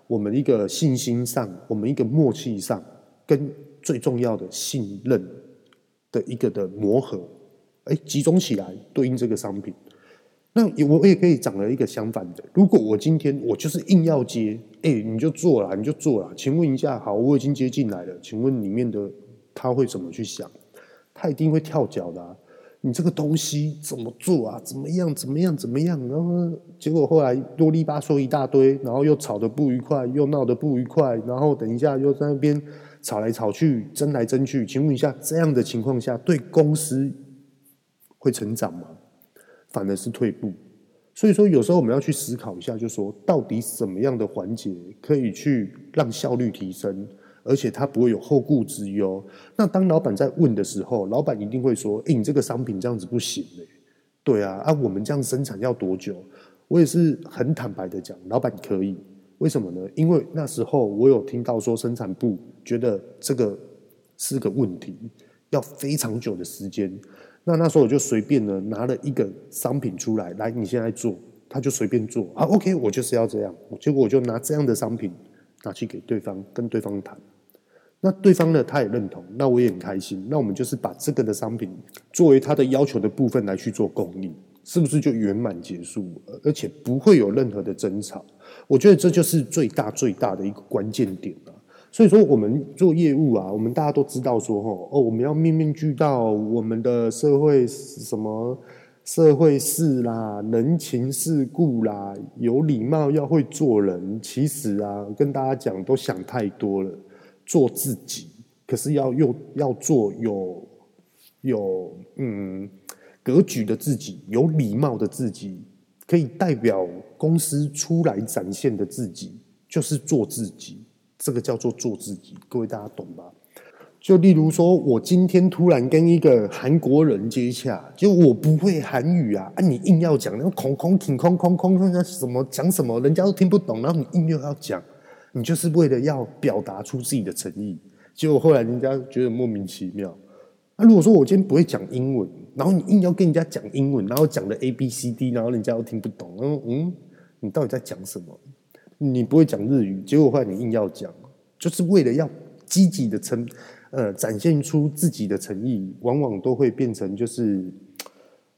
我们一个信心上、我们一个默契上，跟最重要的信任的一个的磨合，哎，集中起来对应这个商品。那我也可以讲了一个相反的，如果我今天我就是硬要接，哎，你就做了，你就做了。请问一下，好，我已经接进来了，请问里面的他会怎么去想？他一定会跳脚的啊。你这个东西怎么做啊？怎么样？怎么样？怎么样？然后结果后来啰里吧嗦一大堆，然后又吵得不愉快，又闹得不愉快，然后等一下又在那边吵来吵去，争来争去。请问一下，这样的情况下，对公司会成长吗？反而是退步。所以说，有时候我们要去思考一下，就是说，到底什么样的环节可以去让效率提升？而且他不会有后顾之忧。那当老板在问的时候，老板一定会说：“诶，你这个商品这样子不行嘞。”对啊，啊，我们这样生产要多久？我也是很坦白的讲，老板可以。为什么呢？因为那时候我有听到说，生产部觉得这个是个问题，要非常久的时间。那那时候我就随便呢拿了一个商品出来，来，你现在做，他就随便做啊。OK，我就是要这样。结果我就拿这样的商品拿去给对方，跟对方谈。那对方呢，他也认同，那我也很开心。那我们就是把这个的商品作为他的要求的部分来去做供应，是不是就圆满结束？而且不会有任何的争吵。我觉得这就是最大最大的一个关键点了。所以说，我们做业务啊，我们大家都知道说，哦，我们要面面俱到，我们的社会什么社会事啦、人情世故啦，有礼貌，要会做人。其实啊，跟大家讲，都想太多了。做自己，可是要又要做有有嗯格局的自己，有礼貌的自己，可以代表公司出来展现的自己，就是做自己。这个叫做做自己，各位大家懂吧？就例如说，我今天突然跟一个韩国人接洽，就我不会韩语啊，啊，你硬要讲，那个空空挺空空空那什么讲什么，人家都听不懂，然后你硬又要讲。你就是为了要表达出自己的诚意，结果后来人家觉得莫名其妙。那如果说我今天不会讲英文，然后你硬要跟人家讲英文，然后讲的 A B C D，然后人家又听不懂，嗯嗯，你到底在讲什么？你不会讲日语，结果后来你硬要讲，就是为了要积极的诚，呃，展现出自己的诚意，往往都会变成就是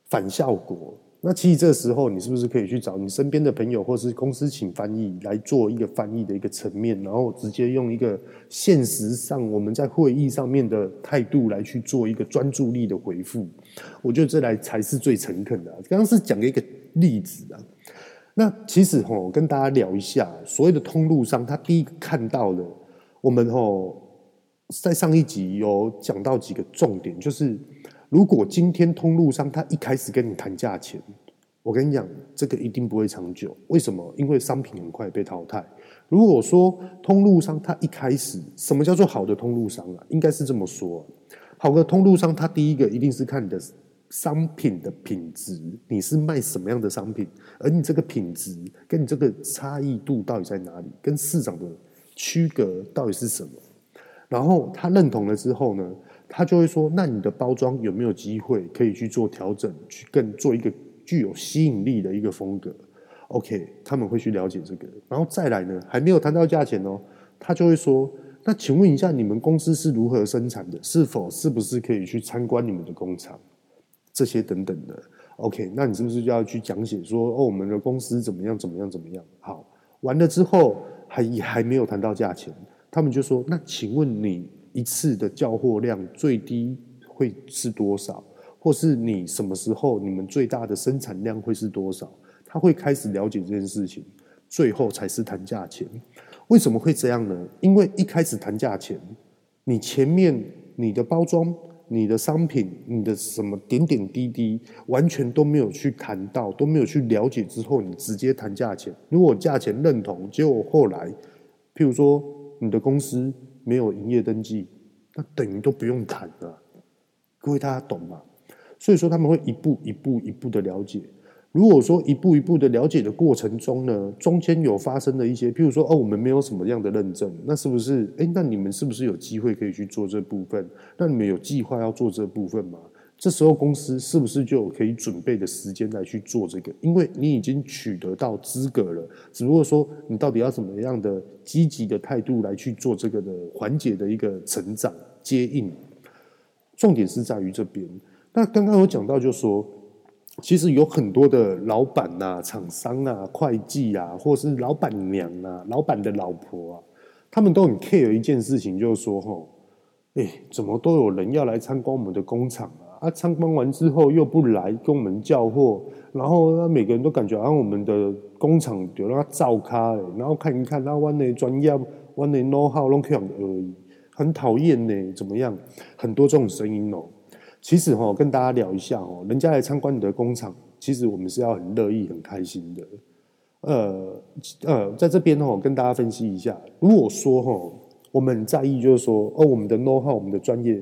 反效果。那其实这个时候，你是不是可以去找你身边的朋友，或是公司请翻译来做一个翻译的一个层面，然后直接用一个现实上我们在会议上面的态度来去做一个专注力的回复？我觉得这来才是最诚恳的。刚刚是讲一个例子啊。那其实吼，跟大家聊一下，所谓的通路商，他第一个看到的，我们吼在上一集有讲到几个重点，就是。如果今天通路商他一开始跟你谈价钱，我跟你讲，这个一定不会长久。为什么？因为商品很快被淘汰。如果说通路商他一开始，什么叫做好的通路商啊？应该是这么说：好的通路商，他第一个一定是看你的商品的品质，你是卖什么样的商品，而你这个品质跟你这个差异度到底在哪里，跟市场的区隔到底是什么？然后他认同了之后呢？他就会说：“那你的包装有没有机会可以去做调整，去更做一个具有吸引力的一个风格？”OK，他们会去了解这个，然后再来呢，还没有谈到价钱哦，他就会说：“那请问一下，你们公司是如何生产的？是否是不是可以去参观你们的工厂？这些等等的。”OK，那你是不是就要去讲解说：“哦，我们的公司怎么样，怎么样，怎么样？”好，完了之后还也还没有谈到价钱。他们就说：“那请问你一次的交货量最低会是多少？或是你什么时候你们最大的生产量会是多少？”他会开始了解这件事情，最后才是谈价钱。为什么会这样呢？因为一开始谈价钱，你前面你的包装、你的商品、你的什么点点滴滴，完全都没有去谈到，都没有去了解之后，你直接谈价钱。如果价钱认同，结果后来，譬如说。你的公司没有营业登记，那等于都不用谈了。各位大家懂吗？所以说他们会一步一步一步的了解。如果说一步一步的了解的过程中呢，中间有发生的一些，譬如说哦，我们没有什么样的认证，那是不是？哎，那你们是不是有机会可以去做这部分？那你们有计划要做这部分吗？这时候公司是不是就可以准备的时间来去做这个？因为你已经取得到资格了，只不过说你到底要怎么样的积极的态度来去做这个的缓解的一个成长接应。重点是在于这边。那刚刚有讲到，就说其实有很多的老板呐、厂商啊、会计啊，或是老板娘啊、老板的老婆啊，他们都很 care 一件事情，就是说，吼，哎，怎么都有人要来参观我们的工厂啊？啊，参观完之后又不来跟我们叫货，然后那每个人都感觉好像我们的工厂有让他照咖，然后看一看，那我的专业，我的 know how 拢这样而已，很讨厌呢，怎么样？很多这种声音哦。其实哈，跟大家聊一下哦，人家来参观你的工厂，其实我们是要很乐意、很开心的。呃呃，在这边哈，跟大家分析一下，如果说哈，我们很在意就是说，哦，我们的 know how，我们的专业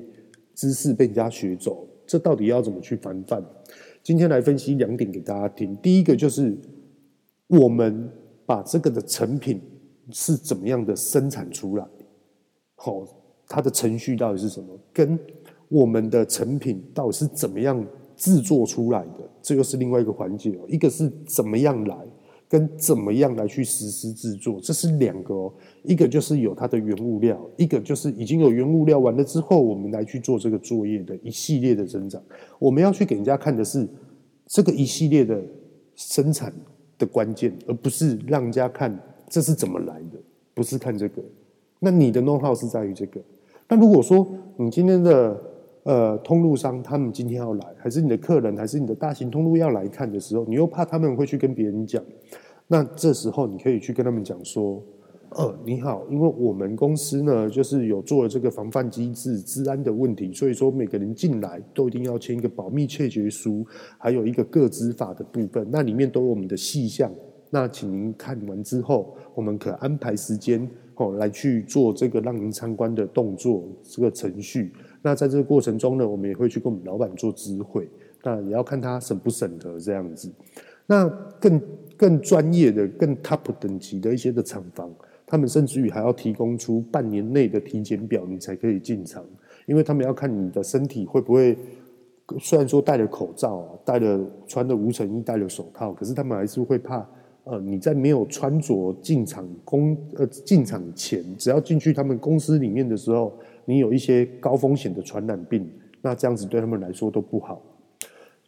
知识被人家学走。这到底要怎么去防范？今天来分析两点给大家听。第一个就是我们把这个的成品是怎么样的生产出来，好，它的程序到底是什么？跟我们的成品到底是怎么样制作出来的？这又是另外一个环节哦。一个是怎么样来。跟怎么样来去实施制作，这是两个哦。一个就是有它的原物料，一个就是已经有原物料完了之后，我们来去做这个作业的一系列的增长。我们要去给人家看的是这个一系列的生产的关键，而不是让人家看这是怎么来的，不是看这个。那你的 know-how 是在于这个。那如果说你今天的呃，通路商他们今天要来，还是你的客人，还是你的大型通路要来看的时候，你又怕他们会去跟别人讲，那这时候你可以去跟他们讲说，呃，你好，因为我们公司呢，就是有做了这个防范机制、治安的问题，所以说每个人进来都一定要签一个保密切结书，还有一个个资法的部分，那里面都有我们的细项。那请您看完之后，我们可安排时间哦来去做这个让您参观的动作，这个程序。那在这个过程中呢，我们也会去跟我们老板做知会，那也要看他审不审核这样子。那更更专业的、更 top 等级的一些的厂房，他们甚至于还要提供出半年内的体检表，你才可以进场，因为他们要看你的身体会不会，虽然说戴了口罩、戴了穿的无尘衣、戴了手套，可是他们还是会怕，呃，你在没有穿着进场工呃进场前，只要进去他们公司里面的时候。你有一些高风险的传染病，那这样子对他们来说都不好。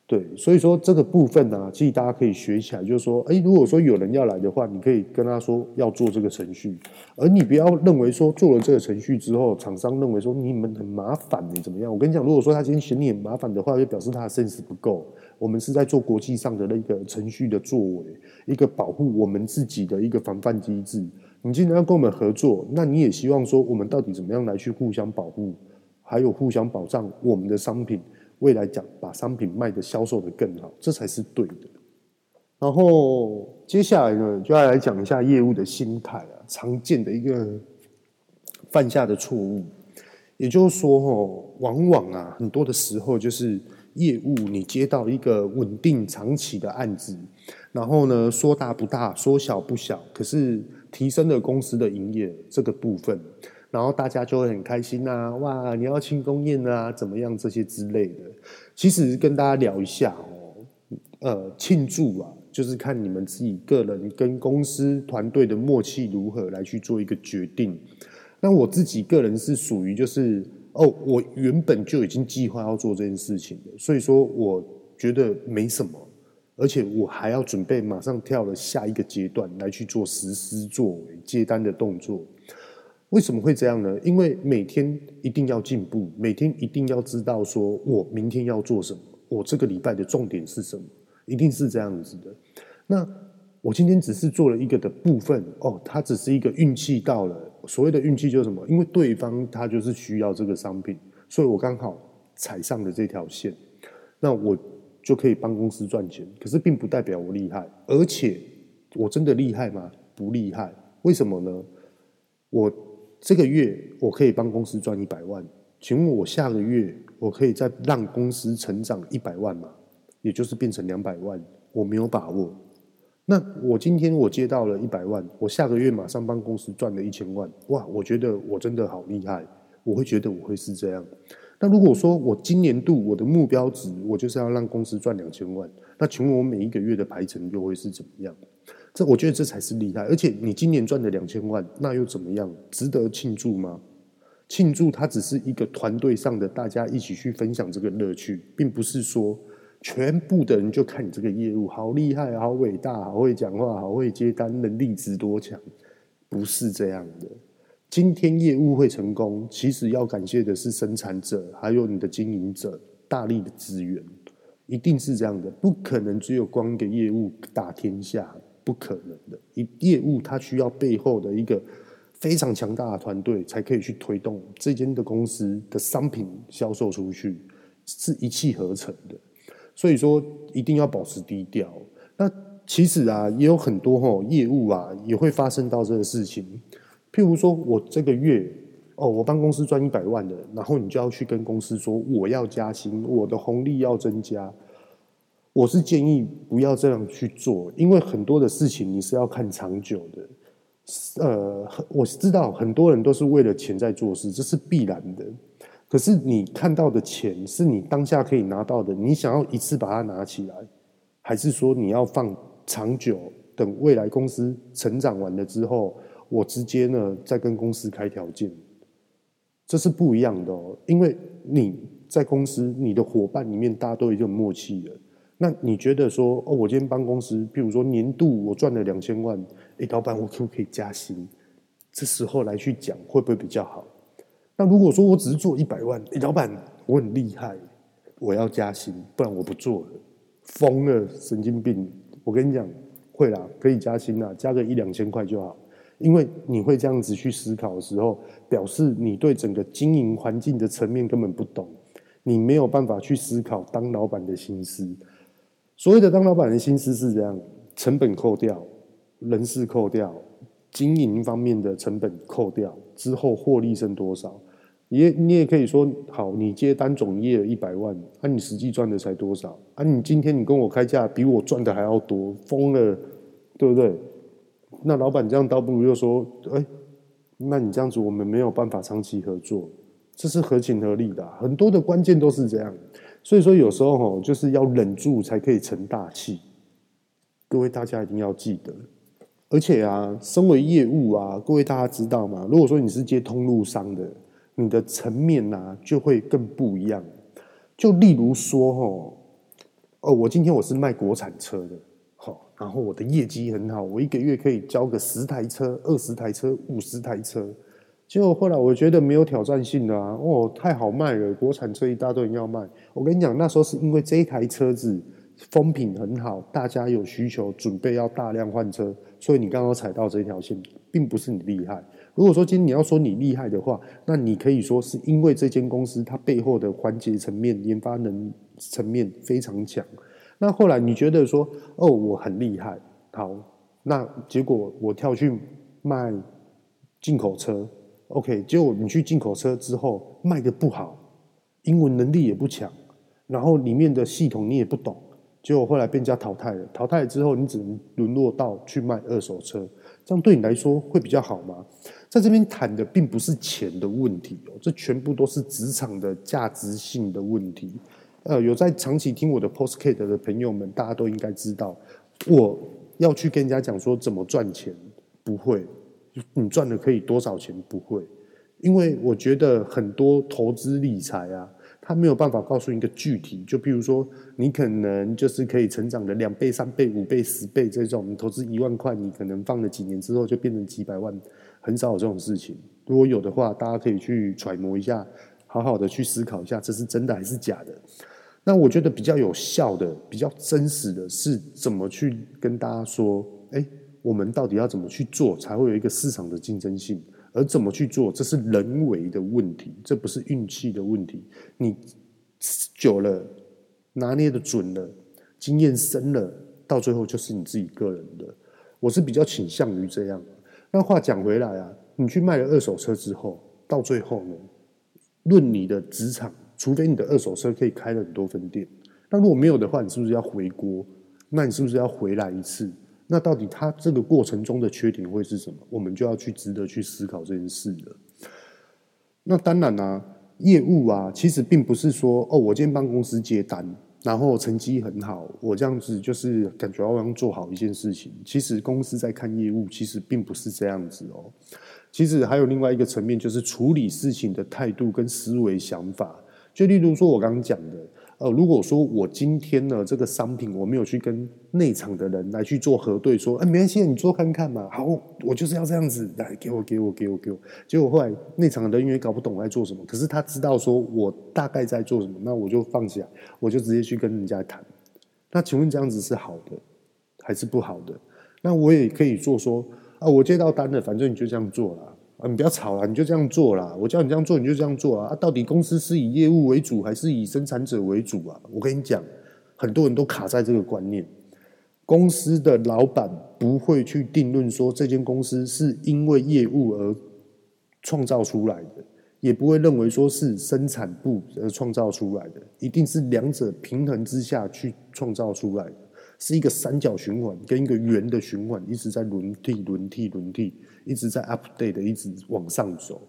对，所以说这个部分呢、啊，其实大家可以学起来，就是说，诶，如果说有人要来的话，你可以跟他说要做这个程序，而你不要认为说做了这个程序之后，厂商认为说你们很麻烦，你怎么样？我跟你讲，如果说他今天嫌你很麻烦的话，就表示他的 sense 不够。我们是在做国际上的那个程序的作为，一个保护我们自己的一个防范机制。你既然要跟我们合作，那你也希望说，我们到底怎么样来去互相保护，还有互相保障我们的商品，未来讲把商品卖的销售的更好，这才是对的。然后接下来呢，就要来讲一下业务的心态啊，常见的一个犯下的错误，也就是说，哦，往往啊，很多的时候就是业务你接到一个稳定长期的案子，然后呢，说大不大，说小不小，可是。提升了公司的营业这个部分，然后大家就会很开心啊，哇，你要庆功宴啊，怎么样这些之类的。其实跟大家聊一下哦，呃，庆祝啊，就是看你们自己个人跟公司团队的默契如何来去做一个决定。那我自己个人是属于就是哦，我原本就已经计划要做这件事情的，所以说我觉得没什么。而且我还要准备马上跳了下一个阶段来去做实施作为接单的动作，为什么会这样呢？因为每天一定要进步，每天一定要知道说我明天要做什么，我这个礼拜的重点是什么，一定是这样子的。那我今天只是做了一个的部分哦，它只是一个运气到了。所谓的运气就是什么？因为对方他就是需要这个商品，所以我刚好踩上了这条线。那我。就可以帮公司赚钱，可是并不代表我厉害，而且我真的厉害吗？不厉害。为什么呢？我这个月我可以帮公司赚一百万，请问我下个月我可以再让公司成长一百万吗？也就是变成两百万，我没有把握。那我今天我接到了一百万，我下个月马上帮公司赚了一千万，哇！我觉得我真的好厉害，我会觉得我会是这样。那如果说我今年度我的目标值，我就是要让公司赚两千万，那请问我每一个月的排程又会是怎么样？这我觉得这才是厉害。而且你今年赚的两千万，那又怎么样？值得庆祝吗？庆祝它只是一个团队上的大家一起去分享这个乐趣，并不是说全部的人就看你这个业务好厉害、好伟大、好会讲话、好会接单、能力值多强，不是这样的。今天业务会成功，其实要感谢的是生产者，还有你的经营者大力的支援，一定是这样的，不可能只有光一个业务打天下，不可能的。一业务它需要背后的一个非常强大的团队，才可以去推动这间的公司的商品销售出去，是一气呵成的。所以说，一定要保持低调。那其实啊，也有很多吼业务啊，也会发生到这个事情。譬如说，我这个月哦，我帮公司赚一百万的，然后你就要去跟公司说我要加薪，我的红利要增加。我是建议不要这样去做，因为很多的事情你是要看长久的。呃，我知道很多人都是为了钱在做事，这是必然的。可是你看到的钱是你当下可以拿到的，你想要一次把它拿起来，还是说你要放长久，等未来公司成长完了之后？我直接呢，再跟公司开条件，这是不一样的哦。因为你在公司，你的伙伴里面大家都已经有默契了。那你觉得说，哦，我今天帮公司，譬如说年度我赚了两千万，哎，老板，我可不可以加薪？这时候来去讲，会不会比较好？那如果说我只是做一百万，哎，老板，我很厉害，我要加薪，不然我不做了，疯了，神经病！我跟你讲，会啦，可以加薪啦，加个一两千块就好。因为你会这样子去思考的时候，表示你对整个经营环境的层面根本不懂，你没有办法去思考当老板的心思。所谓的当老板的心思是这样：成本扣掉，人事扣掉，经营方面的成本扣掉之后，获利剩多少？也你也可以说，好，你接单总业一百万，啊，你实际赚的才多少？啊，你今天你跟我开价比我赚的还要多，疯了，对不对？那老板这样倒不如就说，哎，那你这样子我们没有办法长期合作，这是合情合理的。很多的关键都是这样，所以说有时候吼就是要忍住才可以成大器。各位大家一定要记得，而且啊，身为业务啊，各位大家知道吗？如果说你是接通路商的，你的层面啊就会更不一样。就例如说吼，哦，我今天我是卖国产车的。然后我的业绩很好，我一个月可以交个十台车、二十台车、五十台车。结果后来我觉得没有挑战性的啊，哦，太好卖了，国产车一大堆人要卖。我跟你讲，那时候是因为这一台车子风评很好，大家有需求，准备要大量换车，所以你刚好踩到这条线，并不是你厉害。如果说今天你要说你厉害的话，那你可以说是因为这间公司它背后的环节层面、研发能层面非常强。那后来你觉得说，哦，我很厉害，好，那结果我跳去卖进口车，OK，结果你去进口车之后卖得不好，英文能力也不强，然后里面的系统你也不懂，结果后来被人家淘汰了，淘汰了之后你只能沦落到去卖二手车，这样对你来说会比较好吗？在这边谈的并不是钱的问题哦，这全部都是职场的价值性的问题。呃，有在长期听我的 Postcast 的朋友们，大家都应该知道，我要去跟人家讲说怎么赚钱，不会，你赚了可以多少钱，不会，因为我觉得很多投资理财啊。他没有办法告诉你一个具体，就比如说，你可能就是可以成长的两倍、三倍、五倍、十倍这种，你投资一万块，你可能放了几年之后就变成几百万，很少有这种事情。如果有的话，大家可以去揣摩一下，好好的去思考一下，这是真的还是假的。那我觉得比较有效的、比较真实的是，怎么去跟大家说，哎，我们到底要怎么去做，才会有一个市场的竞争性？而怎么去做，这是人为的问题，这不是运气的问题。你久了，拿捏的准了，经验深了，到最后就是你自己个人的。我是比较倾向于这样。那话讲回来啊，你去卖了二手车之后，到最后呢，论你的职场，除非你的二手车可以开了很多分店，那如果没有的话，你是不是要回锅？那你是不是要回来一次？那到底它这个过程中的缺点会是什么？我们就要去值得去思考这件事了。那当然啊，业务啊，其实并不是说哦，我今天帮公司接单，然后成绩很好，我这样子就是感觉好像做好一件事情。其实公司在看业务，其实并不是这样子哦。其实还有另外一个层面，就是处理事情的态度跟思维想法。就例如说，我刚刚讲的。呃，如果说我今天呢，这个商品我没有去跟内场的人来去做核对，说，哎，没关系，你做看看嘛。好，我就是要这样子，来给我，给我，给我，给我。结果后来内场的人员也搞不懂我在做什么，可是他知道说我大概在做什么，那我就放下，我就直接去跟人家谈。那请问这样子是好的还是不好的？那我也可以做说，啊，我接到单了，反正你就这样做了。啊，你不要吵了，你就这样做啦。我叫你这样做，你就这样做啊。到底公司是以业务为主，还是以生产者为主啊？我跟你讲，很多人都卡在这个观念。公司的老板不会去定论说这间公司是因为业务而创造出来的，也不会认为说是生产部而创造出来的，一定是两者平衡之下去创造出来的。是一个三角循环跟一个圆的循环，一直在轮替、轮替、轮替，一直在 update 的，一直往上走。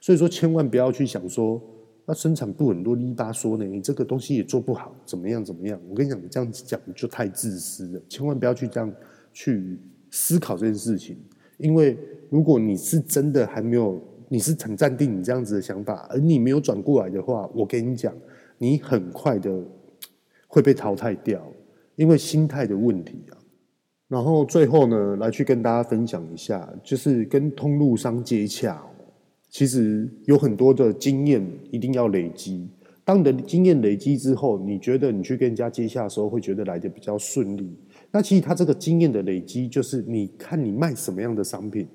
所以说，千万不要去想说，那生产部很多泥巴说呢，你这个东西也做不好，怎么样怎么样？我跟你讲，你这样子讲就太自私了。千万不要去这样去思考这件事情，因为如果你是真的还没有，你是很暂定你这样子的想法，而你没有转过来的话，我跟你讲，你很快的会被淘汰掉。因为心态的问题，然后最后呢，来去跟大家分享一下，就是跟通路商接洽，其实有很多的经验一定要累积。当你的经验累积之后，你觉得你去跟人家接洽的时候，会觉得来得比较顺利。那其实他这个经验的累积，就是你看你卖什么样的商品，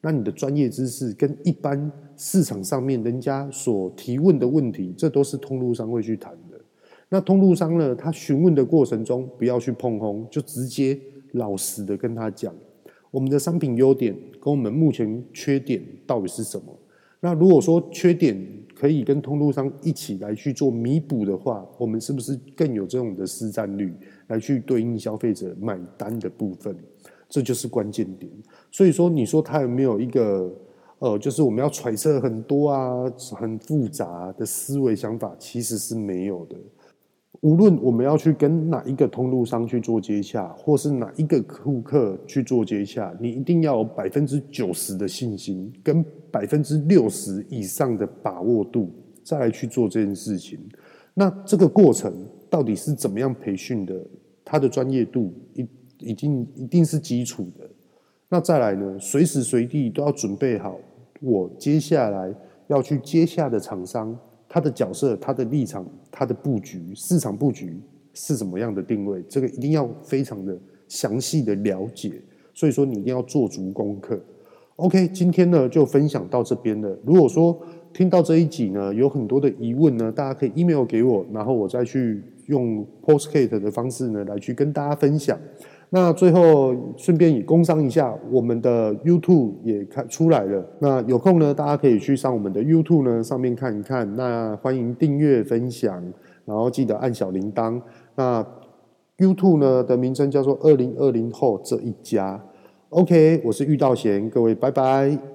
那你的专业知识跟一般市场上面人家所提问的问题，这都是通路商会去谈的。那通路商呢？他询问的过程中，不要去碰轰，就直接老实的跟他讲，我们的商品优点跟我们目前缺点到底是什么？那如果说缺点可以跟通路商一起来去做弥补的话，我们是不是更有这种的市占率来去对应消费者买单的部分？这就是关键点。所以说，你说他有没有一个呃，就是我们要揣测很多啊，很复杂的思维想法，其实是没有的。无论我们要去跟哪一个通路商去做接洽，或是哪一个顾客去做接洽，你一定要有百分之九十的信心，跟百分之六十以上的把握度，再来去做这件事情。那这个过程到底是怎么样培训的？他的专业度一已经一定是基础的。那再来呢？随时随地都要准备好，我接下来要去接洽的厂商。他的角色、他的立场、他的布局、市场布局是什么样的定位？这个一定要非常的详细的了解。所以说，你一定要做足功课。OK，今天呢就分享到这边了。如果说听到这一集呢有很多的疑问呢，大家可以 email 给我，然后我再去用 Podcast 的方式呢来去跟大家分享。那最后顺便也工商一下，我们的 YouTube 也看出来了。那有空呢，大家可以去上我们的 YouTube 呢上面看一看。那欢迎订阅、分享，然后记得按小铃铛。那 YouTube 呢的名称叫做“二零二零后这一家”。OK，我是玉道贤，各位拜拜。